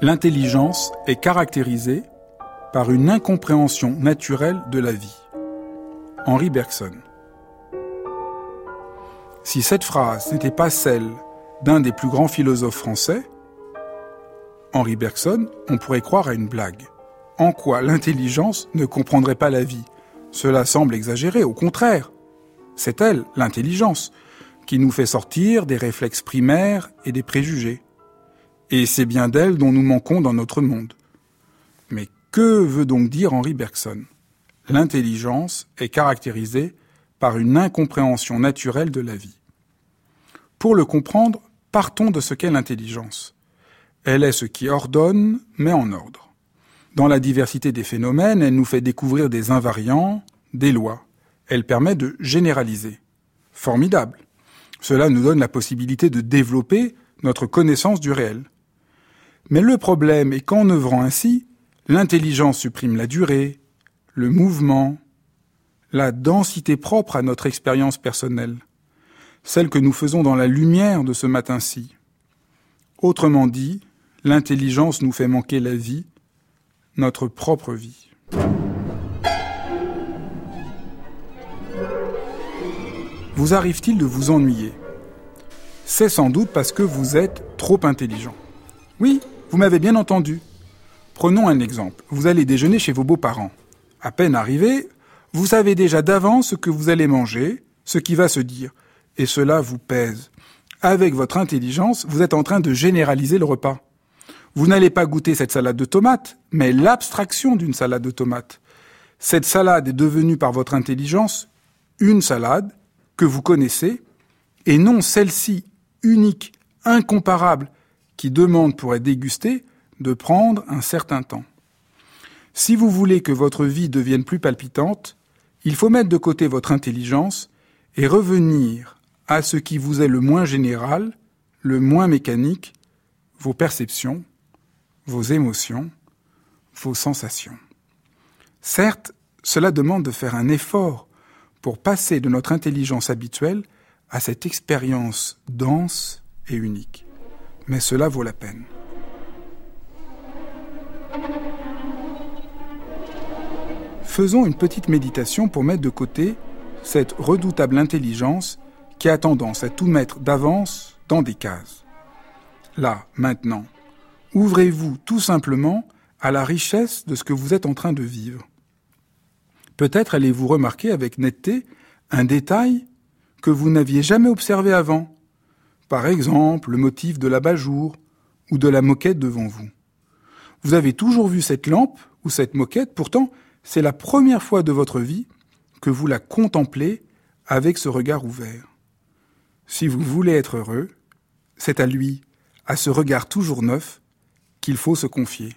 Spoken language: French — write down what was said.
L'intelligence est caractérisée par une incompréhension naturelle de la vie. Henri Bergson. Si cette phrase n'était pas celle d'un des plus grands philosophes français, Henri Bergson, on pourrait croire à une blague. En quoi l'intelligence ne comprendrait pas la vie? Cela semble exagéré, au contraire. C'est elle, l'intelligence, qui nous fait sortir des réflexes primaires et des préjugés. Et c'est bien d'elle dont nous manquons dans notre monde. Mais que veut donc dire Henri Bergson? L'intelligence est caractérisée par une incompréhension naturelle de la vie. Pour le comprendre, partons de ce qu'est l'intelligence. Elle est ce qui ordonne, mais en ordre. Dans la diversité des phénomènes, elle nous fait découvrir des invariants, des lois. Elle permet de généraliser. Formidable. Cela nous donne la possibilité de développer notre connaissance du réel. Mais le problème est qu'en œuvrant ainsi, l'intelligence supprime la durée, le mouvement, la densité propre à notre expérience personnelle, celle que nous faisons dans la lumière de ce matin-ci. Autrement dit, l'intelligence nous fait manquer la vie, notre propre vie. Vous arrive-t-il de vous ennuyer? C'est sans doute parce que vous êtes trop intelligent. Oui, vous m'avez bien entendu. Prenons un exemple. Vous allez déjeuner chez vos beaux-parents. À peine arrivé, vous savez déjà d'avance ce que vous allez manger, ce qui va se dire, et cela vous pèse. Avec votre intelligence, vous êtes en train de généraliser le repas. Vous n'allez pas goûter cette salade de tomates, mais l'abstraction d'une salade de tomates. Cette salade est devenue par votre intelligence une salade que vous connaissez, et non celle-ci unique, incomparable, qui demande pour être dégusté de prendre un certain temps. Si vous voulez que votre vie devienne plus palpitante, il faut mettre de côté votre intelligence et revenir à ce qui vous est le moins général, le moins mécanique, vos perceptions, vos émotions, vos sensations. Certes, cela demande de faire un effort pour passer de notre intelligence habituelle à cette expérience dense et unique mais cela vaut la peine. Faisons une petite méditation pour mettre de côté cette redoutable intelligence qui a tendance à tout mettre d'avance dans des cases. Là, maintenant, ouvrez-vous tout simplement à la richesse de ce que vous êtes en train de vivre. Peut-être allez-vous remarquer avec netteté un détail que vous n'aviez jamais observé avant, par exemple, le motif de l'abat-jour ou de la moquette devant vous. Vous avez toujours vu cette lampe ou cette moquette, pourtant c'est la première fois de votre vie que vous la contemplez avec ce regard ouvert. Si vous voulez être heureux, c'est à lui, à ce regard toujours neuf, qu'il faut se confier.